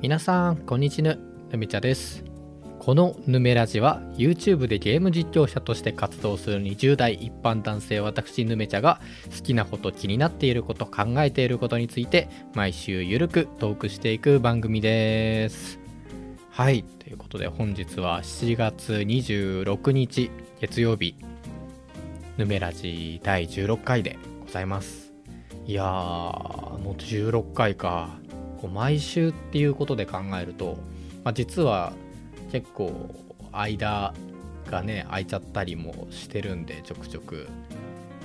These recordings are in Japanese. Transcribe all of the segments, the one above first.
皆さんこんにちは。ぬめちゃです。このぬめラジは YouTube でゲーム実況者として活動する20代一般男性私ぬめちゃが好きなこと気になっていること考えていることについて毎週ゆるくトークしていく番組です。はい。ということで本日は7月26日月曜日。ぬめラジ第16回でございます。いやーもう16回か。こう毎週っていうことで考えると、まあ、実は結構間がね空いちゃったりもしてるんでちょくちょく。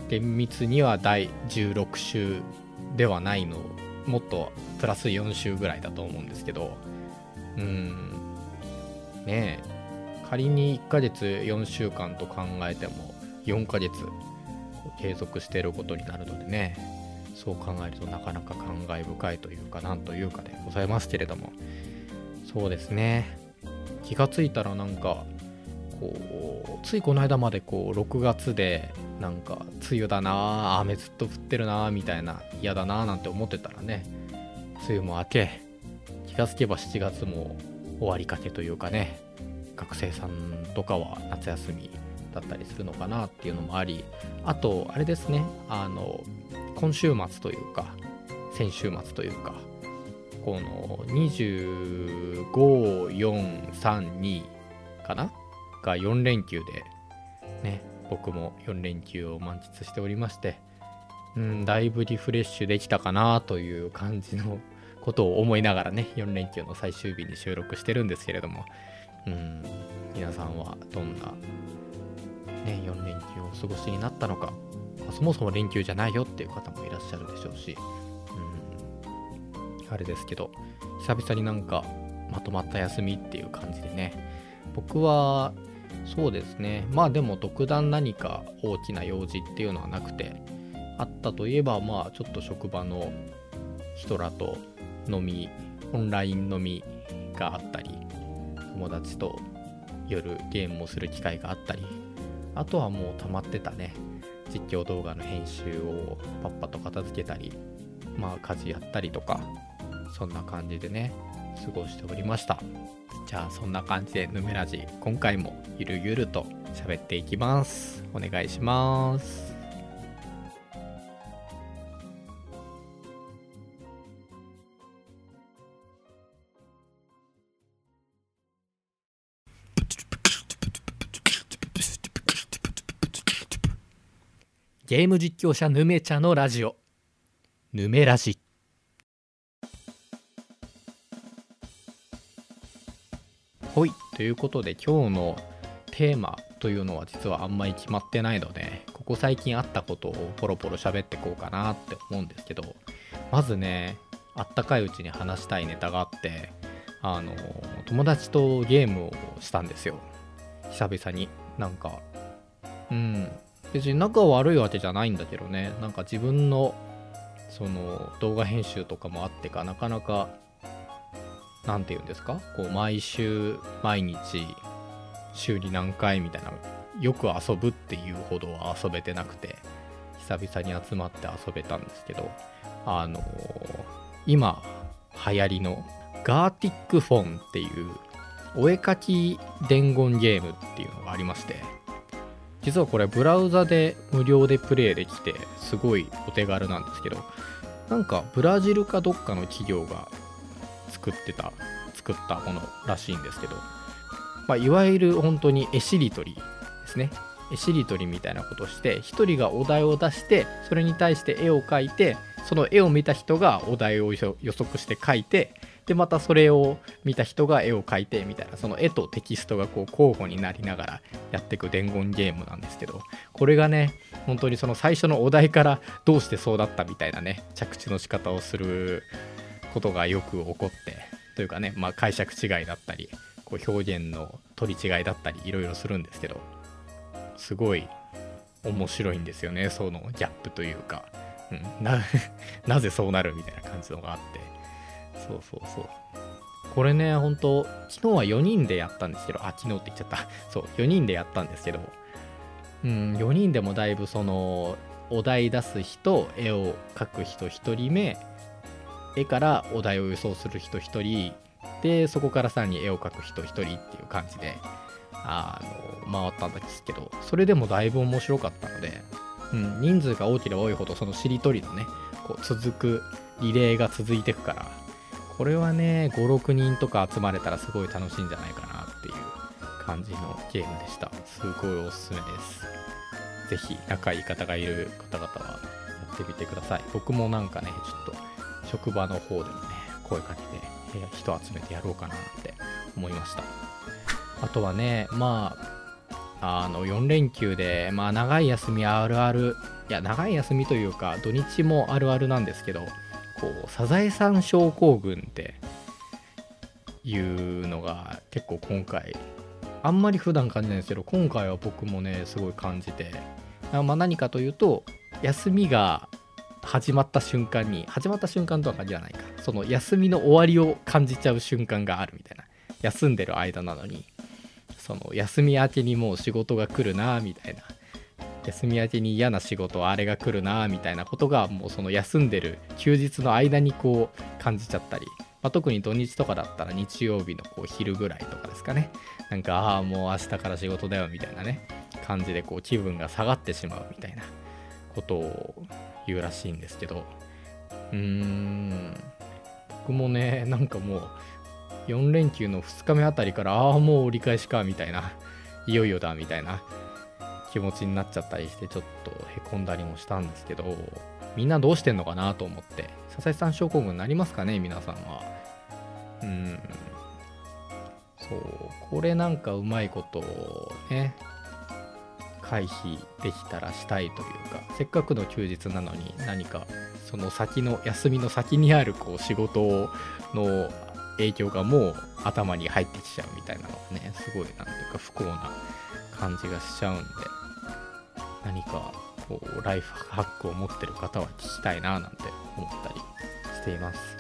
厳密には第16週ではないのもっとプラス4週ぐらいだと思うんですけど。うん。ねえ。仮に1ヶ月4週間と考えても4ヶ月継続してることになるのでね。そう考えるとなかなか感慨深いというかなんというかでございますけれども。そうですね。気がついたらなんかこうついこの間までこう6月でなんか梅雨だな雨ずっと降ってるなみたいな嫌だななんて思ってたらね梅雨も明け気がつけば7月も終わりかけというかね学生さんとかは夏休みだったりするのかなっていうのもありあとあれですねあの今週末というか先週末というかこの25432かな？が4連休でね僕も4連休を満喫しておりましてうんだいぶリフレッシュできたかなという感じのことを思いながらね4連休の最終日に収録してるんですけれどもうん皆さんはどんな、ね、4連休をお過ごしになったのかそもそも連休じゃないよっていう方もいらっしゃるでしょうしうんあれですけど久々になんかまとまった休みっていう感じでね。僕はそうですね。まあでも特段何か大きな用事っていうのはなくてあったといえばまあちょっと職場の人らと飲みオンライン飲みがあったり友達と夜ゲームをする機会があったりあとはもう溜まってたね。実況動画の編集をパッパと片付けたりまあ家事やったりとかそんな感じでね過ごしておりました。じゃあそんな感じでヌメラジ今回もゆるゆると喋っていきます。お願いします。ゲーム実況者ヌメちゃんのラジオ。ヌメラジほい。ということで今日のテーマというのは実はあんまり決まってないのでここ最近あったことをポロポロ喋ってこうかなって思うんですけどまずねあったかいうちに話したいネタがあってあの友達とゲームをしたんですよ。久々に。なんかうん。別に仲悪いわけじゃないんだけどね。なんか自分のその動画編集とかもあってかなかなか何て言うんですか？こう毎週毎日週に何回みたいなよく遊ぶっていうほどは遊べてなくて久々に集まって遊べたんですけどあの今流行りのガーティックフォンっていうお絵かき伝言ゲームっていうのがありまして実はこれブラウザで無料でプレイできてすごいお手軽なんですけどなんかブラジルかどっかの企業が作ってた作ったものらしいんですけど、まあ、いわゆる本当に絵しりとりですね。絵しりとりみたいなことをして1人がお題を出してそれに対して絵を描いてその絵を見た人がお題を予測して描いてでまたそれを見た人が絵を描いてみたいなその絵とテキストがこう交互になりながらやっていく伝言ゲームなんですけどこれがね本当にその最初のお題からどうしてそうだったみたいなね着地の仕方をすることがよく起こってというかね、まあ、解釈違いだったりこう表現の取り違いだったりいろいろするんですけどすごい面白いんですよねそのギャップというか、うん、な なぜそうなるみたいな感じのがあって。そうそうそう。これね本当昨日は4人でやったんですけど。あ昨日って言っちゃった。そう4人でやったんですけどうん4人でもだいぶそのお題出す人絵を描く人1人目。絵からお題を予想する人1人。でそこからさらに絵を描く人1人っていう感じであの回ったんですけど。それでもだいぶ面白かったので、うん、人数が多ければ多いほどそのしりとりのねこう続くリレーが続いていくから。これはね56人とか集まれたらすごい楽しいんじゃないかなっていう感じのゲームでした。すごいおすすめです。ぜひ仲いい方がいる方々はやってみてください。僕もなんかねちょっと職場の方でもね声かけて人集めてやろうかなって思いました。あとはねまああの4連休でまあ長い休みあるあるいや長い休みというか土日もあるあるなんですけどこうサザエさん症候群っていうのが結構今回あんまり普段感じないんですけど今回は僕もねすごい感じてまあ何かというと休みが始まった瞬間に始まった瞬間とは限らないか。その休みの終わりを感じちゃう瞬間があるみたいな。休んでる間なのにその休み明けにもう仕事が来るなみたいな。休み明けに嫌な仕事あれが来るなみたいなことがもうその休んでる休日の間にこう感じちゃったり、まあ、特に土日とかだったら日曜日のこう昼ぐらいとかですかね。なんかああもう明日から仕事だよみたいなね感じでこう気分が下がってしまうみたいなことを言うらしいんですけど。うーん僕もねなんかもう4連休の2日目あたりからああもう折り返しかみたいないよいよだみたいな気持ちになっちゃったりしてちょっとへこんだりもしたんですけどみんなどうしてんのかなと思って笹井さん症候群になりますかね皆さんは。うん。そうこれなんかうまいことをね回避できたらしたいというかせっかくの休日なのに何かその先の休みの先にあるこう仕事の影響がもう頭に入ってきちゃうみたいなのがねすごいなんていうか不幸な感じがしちゃうんで。何かこうライフハックを持ってる方は聞きたいななんて思ったりしています。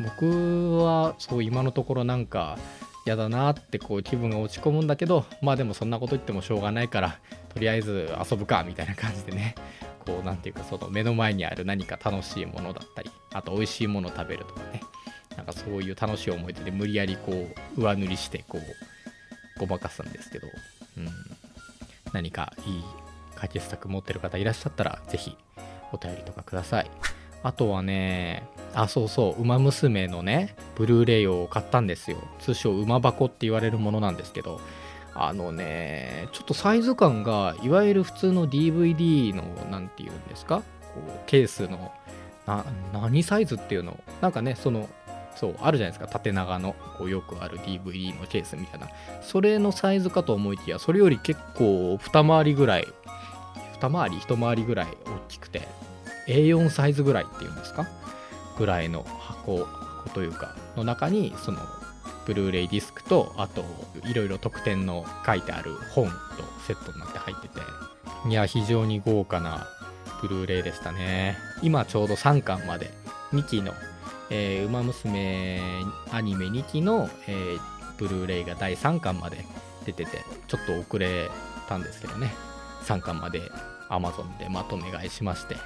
僕はそう今のところなんか嫌だなってこう気分が落ち込むんだけどまあでもそんなこと言ってもしょうがないからとりあえず遊ぶかみたいな感じでねこう 何て言うかその目の前にある何か楽しいものだったりあと美味しいもの食べるとかね。なんかそういう楽しい思い出で無理やりこう上塗りしてこうごまかすんですけど、うん、何かいい解決策持ってる方いらっしゃったら、ぜひお便りとかください。あとはね、あ、そうそう、馬娘のね、ブルーレイを買ったんですよ。通称、馬箱って言われるものなんですけど、あのね、ちょっとサイズ感が、いわゆる普通の DVD の、なんて言うんですか、こうケースの、な、何サイズっていうの？なんかね、その、そうあるじゃないですか縦長のこうよくある DVD のケースみたいなそれのサイズかと思いきやそれより結構二回りぐらい回り一回りぐらい大きくて A4 サイズぐらいっていうんですか？ぐらいの箱箱というかの中にそのブルーレイディスクとあといろいろ特典の書いてある本とセットになって入ってていや非常に豪華なブルーレイでしたね。今ちょうど3巻まで2期の、えー、馬娘アニメ2期の、えー、ブルーレイが第3巻まで出ててちょっと遅れたんですけどね。3巻まで Amazon でまとめ買いしまして。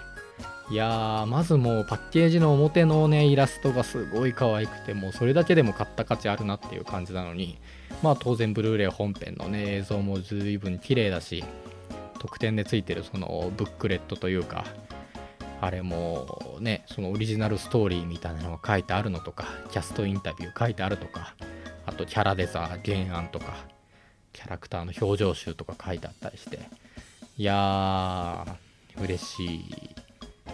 いやーまずもうパッケージの表のねイラストがすごい可愛くてもうそれだけでも買った価値あるなっていう感じなのに。まあ当然ブルーレイ本編のね映像も随分綺麗だし特典でついてるそのブックレットというかあれもねそのオリジナルストーリーみたいなのが書いてあるのとかキャストインタビュー書いてあるとかあとキャラデザー原案とかキャラクターの表情集とか書いてあったりしていやー、嬉しい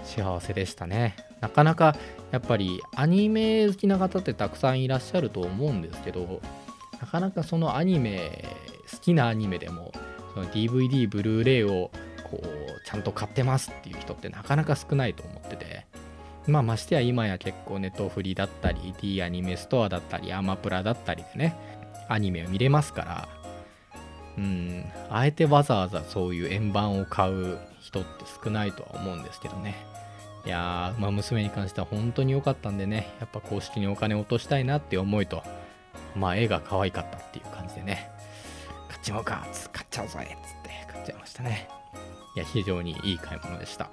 幸せでしたね。なかなかやっぱりアニメ好きな方ってたくさんいらっしゃると思うんですけど、なかなかそのアニメ、好きなアニメでも、その DVD、ブルーレイをこうちゃんと買ってますっていう人ってなかなか少ないと思ってて、まあましてや今や結構ネットフリだったり、D アニメストアだったり、アマプラだったりでね、アニメを見れますから、うん、あえてわざわざそういう円盤を買う人って少ないとは思うんですけどね。いやー、馬娘に関しては本当に良かったんでね、やっぱ公式にお金落としたいなって思いと、まあ絵が可愛かったっていう感じでね、買っちまうか、買っちゃうぞいっつって買っちゃいましたね。いや、非常にいい買い物でした。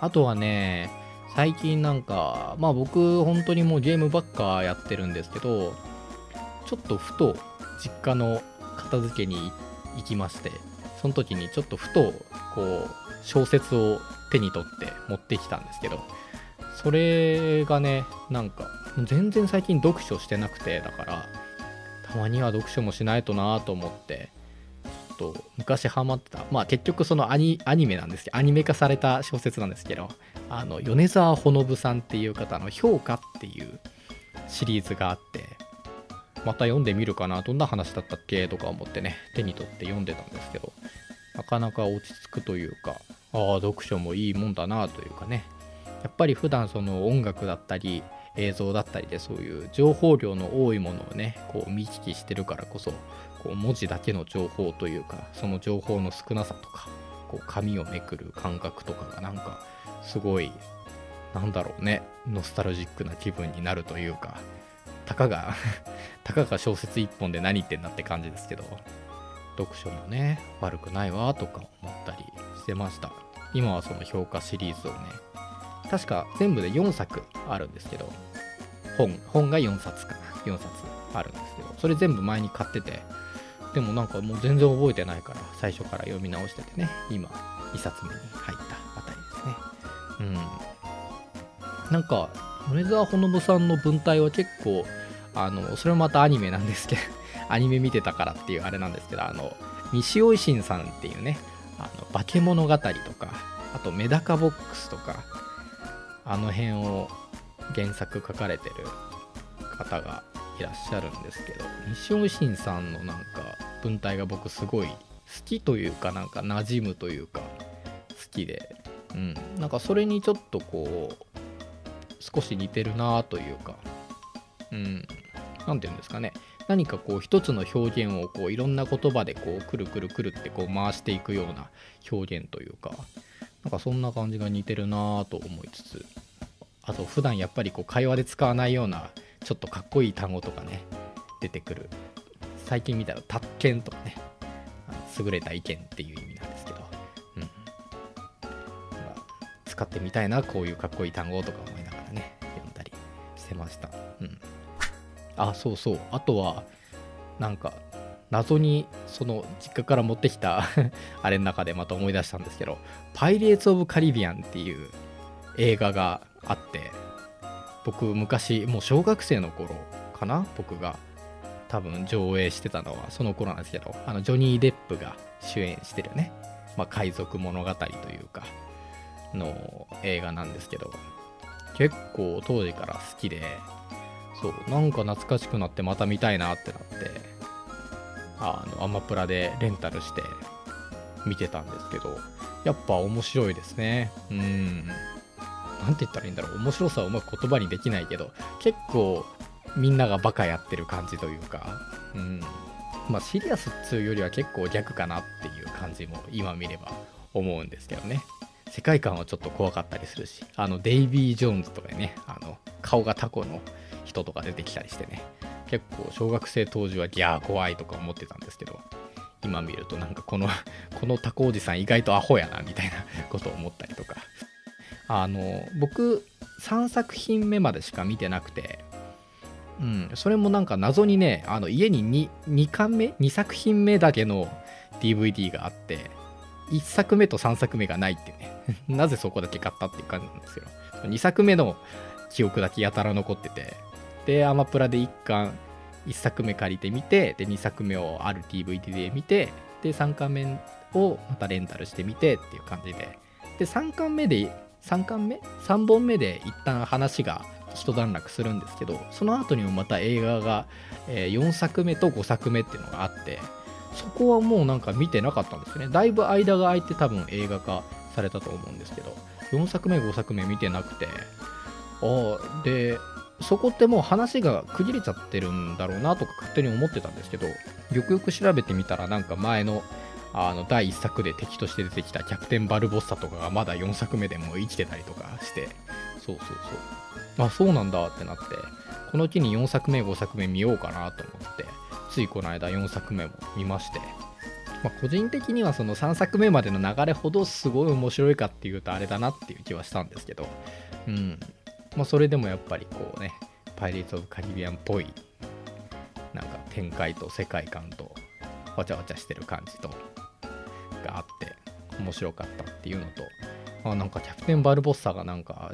あとはね、最近なんかまあ僕本当にもうゲームばっかやってるんですけどちょっとふと実家の片付けに行っ行きましてその時にちょっとふとこう小説を手に取って持ってきたんですけどそれがねなんか全然最近読書してなくてだからたまには読書もしないとなと思ってちょっと昔ハマってたまあ結局そのアニアニメなんですけどアニメ化された小説なんですけどあの米沢ほのぶさんっていう方の「評価」っていうシリーズがあってまた読んでみるかなどんな話だったっけ？とか思ってね手に取って読んでたんですけどなかなか落ち着くというかああ読書もいいもんだなというかね。やっぱり普段その音楽だったり映像だったりでそういう情報量の多いものをねこう見聞きしてるからこそこう文字だけの情報というかその情報の少なさとかこう紙をめくる感覚とかがなんかすごいなんだろうねノスタルジックな気分になるというかたかが たかが小説一本で何言ってんだって感じですけど読書もね悪くないわとか思ったりしてました。今はその評価シリーズをね確か全部で4作あるんですけど本本が4冊か4冊あるんですけどそれ全部前に買っててでもなんかもう全然覚えてないから最初から読み直しててね今2冊目に入ったあたりですね。うん。なんか米沢ほのぶさんの文体は結構あのそれもまたアニメなんですけど アニメ見てたからっていうあれなんですけどあの西尾維新さんっていうねあの化け物語とかあとメダカボックスとかあの辺を原作書かれてる方がいらっしゃるんですけど西尾維新さんのなんか文体が僕すごい好きというかなんか馴染むというか好きでうん。なんかそれにちょっとこう少し似てるなというかうん何て言うんですかね。何かこう一つの表現をこういろんな言葉でこうくるくるくるってこう回していくような表現というかなんかそんな感じが似てるなと思いつつあと普段やっぱりこう会話で使わないようなちょっとかっこいい単語とかね出てくる。最近見たら「達見」とかね優れた意見っていう意味なんですけど、うん、使ってみたいなこういうかっこいい単語とか思いながらね。読んだりしてました。うん。あそうそう。あとはなんか謎にその実家から持ってきた あれの中でまた思い出したんですけど「パイレーツ・オブ・カリビアン」っていう映画があって僕昔もう小学生の頃かな僕が多分上映してたのはその頃なんですけどあのジョニー・デップが主演してるね、まあ、海賊物語というかの映画なんですけど結構当時から好きでそうなんか懐かしくなってまた見たいなってなってあのアマプラでレンタルして見てたんですけどやっぱ面白いですね。うん。何て言ったらいいんだろう。面白さをうまく言葉にできないけど結構みんながバカやってる感じというかうん。まあシリアスっつうよりは結構逆かなっていう感じも今見れば思うんですけどね。世界観はちょっと怖かったりするしあのデイビー・ジョーンズとかねあの顔がタコの人とか出てきたりしてね結構小学生当時はギャー怖いとか思ってたんですけど今見るとなんかこの このタコおじさん意外とアホやなみたいな ことを思ったりとか。あの僕3作品目までしか見てなくてうんそれもなんか謎にねあの家に 2, 2巻目？2作品目だけの DVD があって1作目と3作目がないってね。なぜそこだけ買ったっていう感じなんですよ。2作目の記憶だけやたら残ってて。で、アマプラで1巻、1作目借りてみて、で、2作目をある DVD で見て、で、3巻目をまたレンタルしてみてっていう感じで、で、3巻目で、3巻目 ?3 本目で一旦話が一段落するんですけど、その後にもまた映画が、4作目と5作目っていうのがあって、そこはもうなんか見てなかったんですよね。だいぶ間が空いて多分映画化されたと思うんですけど、4作目、5作目見てなくて、ああ、で、そこってもう話が区切れちゃってるんだろうなとか勝手に思ってたんですけどよくよく調べてみたらなんか前のあの第1作で敵として出てきたキャプテンバルボッサとかがまだ4作目でもう生きてたりとかして。そうそうそう。あそうなんだってなってこの機に4作目5作目見ようかなと思って。ついこの間4作目も見まして。まあ、個人的にはその3作目までの流れほどすごい面白いかっていうとあれだなっていう気はしたんですけど。うん。まあ、それでもやっぱりこうねパイレーツ・オブ・カリビアンっぽいなんか展開と世界観とわちゃわちゃしてる感じとがあって面白かったっていうのとあなんかキャプテン・バルボッサがなんか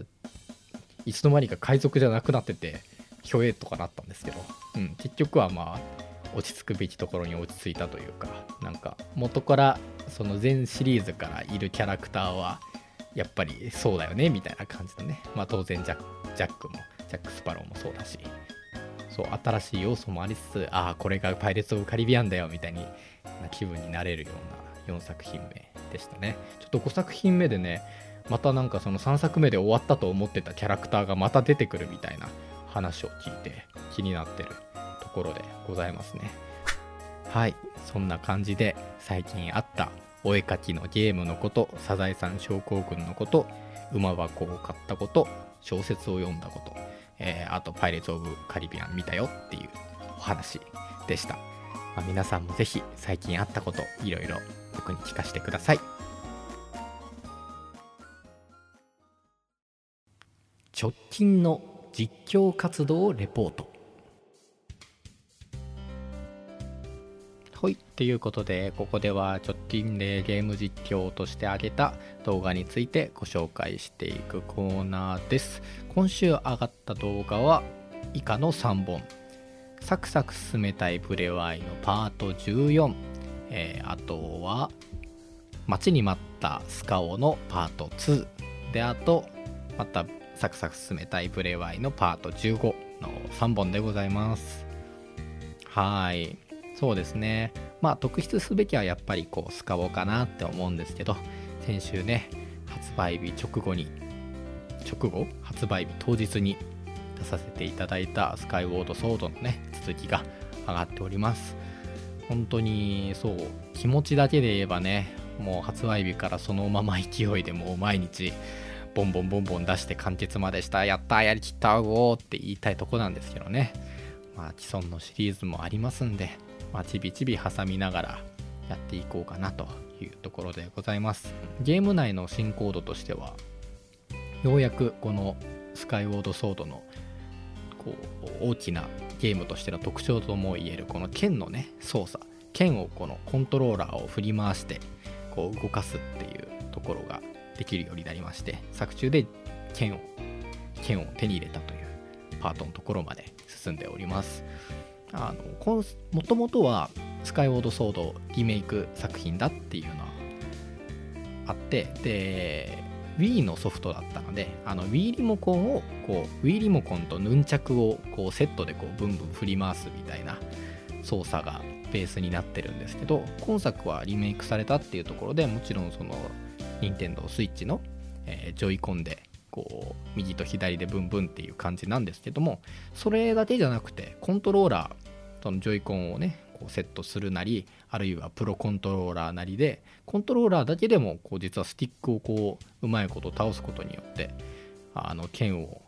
いつの間にか海賊じゃなくなっててひょえとかなったんですけど、うん、結局はまあ落ち着くべきところに落ち着いたというかなんか元からその全シリーズからいるキャラクターはやっぱりそうだよねみたいな感じだね。まあ当然ジャックもジャック・スパローもそうだし。そう新しい要素もありつつああこれがパイレーツ・オブ・カリビアンだよみたいにな気分になれるような4作品目でしたね。ちょっと5作品目でねまたなんかその3作目で終わったと思ってたキャラクターがまた出てくるみたいな話を聞いて気になってる。ころでございますね。はい。そんな感じで最近あったお絵かきのゲームのことサザエさん症候群のこと馬箱を買ったこと小説を読んだこと、えー、あとパイレーツ・オブ・カリビアン見たよっていうお話でした、まあ、皆さんもぜひ最近あったこといろいろ僕に聞かせてください。直近の実況活動をレポート。はい。ということで、ここでは直近でゲーム実況として挙げた動画についてご紹介していくコーナーです。今週上がった動画は以下の3本。サクサク進めたいプレワイのパート14。えー、あとは、待ちに待ったスカオのパート2。で、あと、またサクサク進めたいプレワイのパート15の3本でございます。はい。そうですね。まあ特筆すべきはやっぱりこうスカボかなって思うんですけど、先週ね、発売日直後に、直後？発売日当日に出させていただいたスカイウォードソードのね、続きが上がっております。本当にそう、気持ちだけで言えばね、もう発売日からそのまま勢いでもう毎日、ボンボンボンボン出して完結までした、やったやりきったおーって言いたいとこなんですけどね。まあ既存のシリーズもありますんで、まあ、ちびちび挟みながらやっていこうかなというところでございます。ゲーム内の進行度としては、ようやくこのスカイウォードソードのこう大きなゲームとしての特徴ともいえるこの剣のね操作。剣をこのコントローラーを振り回してこう動かすっていうところができるようになりまして作中で剣を剣を手に入れたというパートのところまで進んでおりますあのもともとはスカイウォードソードリメイク作品だっていうのはあってで Wii のソフトだったのであの Wii リモコンをこう Wii リモコンとヌンチャクをこうセットでこうブンブン振り回すみたいな操作がベースになってるんですけど今作はリメイクされたっていうところでもちろんその任天堂 switch の、えー、ジョイコンでこう右と左でブンブンっていう感じなんですけどもそれだけじゃなくてコントローラーそのジョイコンをねこうセットするなりあるいはプロコントローラーなりでコントローラーだけでもこう実はスティックをこううまいこと倒すことによってあの剣を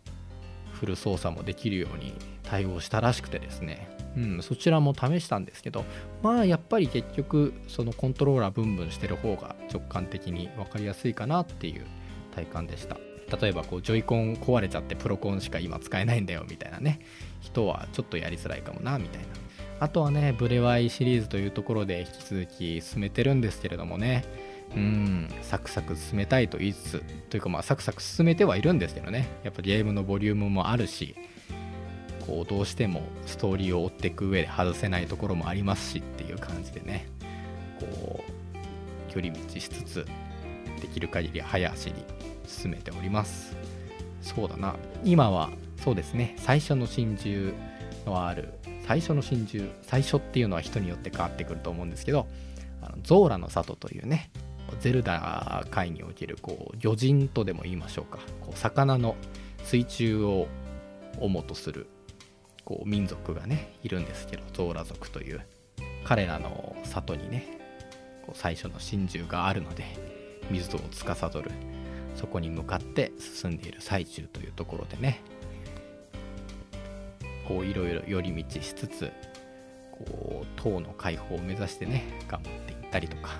振る操作もできるように対応したらしくてですね、うん、そちらも試したんですけどまあやっぱり結局そのコントローラーブンブンしてる方が直感的に分かりやすいかなっていう体感でした。例えばこうジョイコン壊れちゃってプロコンしか今使えないんだよみたいなね人はちょっとやりづらいかもなみたいな。あとはねブレワイシリーズというところで引き続き進めてるんですけれどもねうんサクサク進めたいと言いつつというかまあサクサク進めてはいるんですけどね。やっぱゲームのボリュームもあるしこうどうしてもストーリーを追っていく上で外せないところもありますしっていう感じでねこう距離道しつつできる限り早足に進めております。そうだな。今はそうですね。最初の真珠のある最初の真珠最初っていうのは人によって変わってくると思うんですけどあのゾーラの里というねゼルダ界におけるこう魚人とでも言いましょうか。こう魚の水中を主とするこう民族がねいるんですけどゾーラ族という彼らの里にねこう最初の真珠があるので水を司るそこに向かって進んでいる最中というところでね。こういろいろ寄り道しつつこう塔の解放を目指してね頑張っていったりとか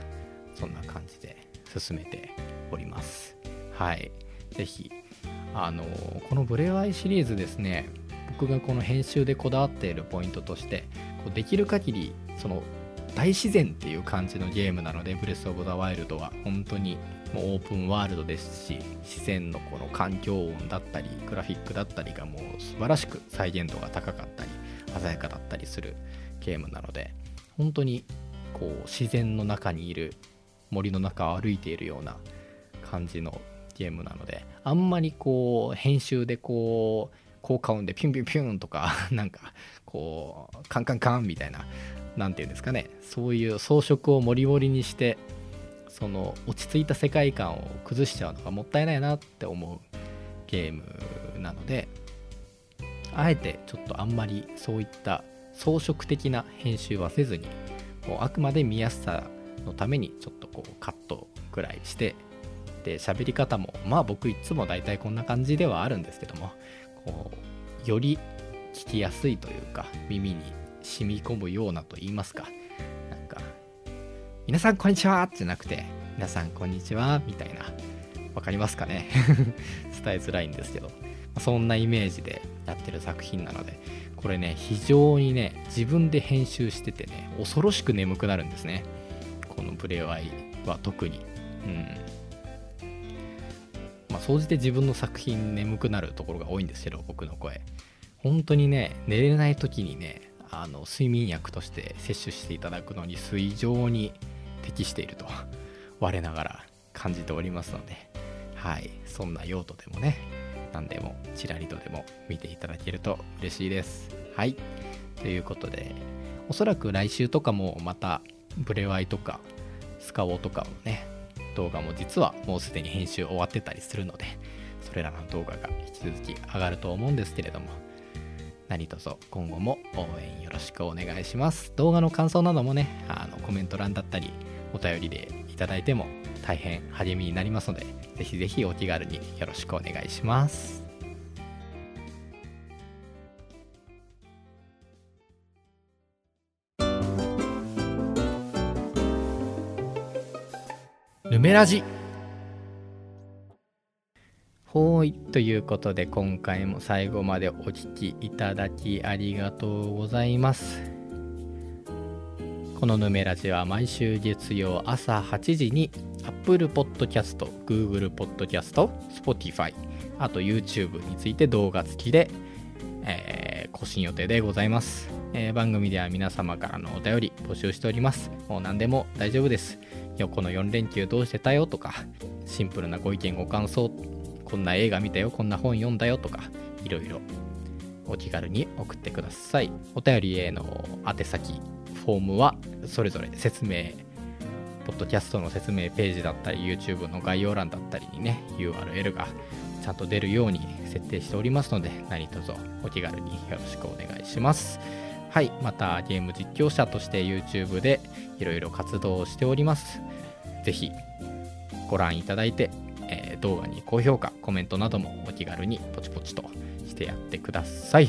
そんな感じで進めております。はい。是非あのこのブレワイシリーズですね僕がこの編集でこだわっているポイントとしてこうできる限りその大自然っていう感じのゲームなのでブレス・オブ・ザ・ワイルドは。本当にもうオープンワールドですし自然のこの環境音だったりグラフィックだったりがもう素晴らしく再現度が高かったり鮮やかだったりするゲームなので本当にこう自然の中にいる森の中を歩いているような感じのゲームなのであんまりこう編集でこう効果音でピュンピュンピュンとか なんかこうカンカンカンみたいな何て言うんですかね。そういう装飾をモリモリにしてその落ち着いた世界観を崩しちゃうのがもったいないなって思うゲームなのであえてちょっとあんまりそういった装飾的な編集はせずにもうあくまで見やすさのためにちょっとこうカットぐらいしてで喋り方もまあ僕いつも大体こんな感じではあるんですけどもこうより聞きやすいというか耳に染み込むようなと言いますか。なんか皆さんこんにちはじゃなくて皆さんこんにちはみたいなわかりますかね。伝えづらいんですけど。そんなイメージでやってる作品なのでこれね非常にね自分で編集しててね恐ろしく眠くなるんですね。このブレワイは特に。うん。まあ総じて自分の作品眠くなるところが多いんですけど僕の声。本当にね寝れない時にねあの睡眠薬として摂取していただくのに非常に適していると 我ながら感じておりますのではい。そんな用途でもね何でもちらりとでも見ていただけると嬉しいです。はい。ということでおそらく来週とかもまたブレワイとかスカオとかをね動画も実はもうすでに編集終わってたりするのでそれらの動画が引き続き上がると思うんですけれども何卒今後も応援よろしくお願いします。動画の感想などもねあのコメント欄だったりお便りでいただいても大変励みになりますのでぜひぜひお気軽によろしくお願いします。ヌメラジ。ほーい。ということで、今回も最後までお聴きいただきありがとうございます。このヌメラジは毎週月曜朝8時に Apple Podcast、Google Podcast、Spotify、あと YouTube について動画付きで、えー、更新予定でございます、えー、番組では皆様からのお便り募集しております。もう何でも大丈夫です。この4連休どうしてたよとか、シンプルなご意見ご感想こんな映画見たよ、こんな本読んだよとか、いろいろお気軽に送ってください。お便りへの宛先、フォームはそれぞれ説明、ポッドキャストの説明ページだったり、YouTube の概要欄だったりにね、URL がちゃんと出るように設定しておりますので、何卒お気軽によろしくお願いします。はい、またゲーム実況者として YouTube でいろいろ活動をしております。ぜひご覧いただいて、動画に高評価、コメントなどもお気軽にポチポチとしてやってください。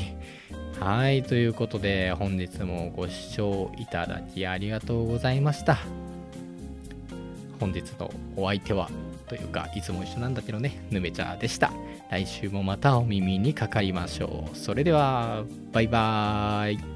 はい、ということで本日もご視聴いただきありがとうございました。本日のお相手は、というか、いつも一緒なんだけどね、ぬめちゃでした。来週もまたお耳にかかりましょう。それでは、バイバーイ。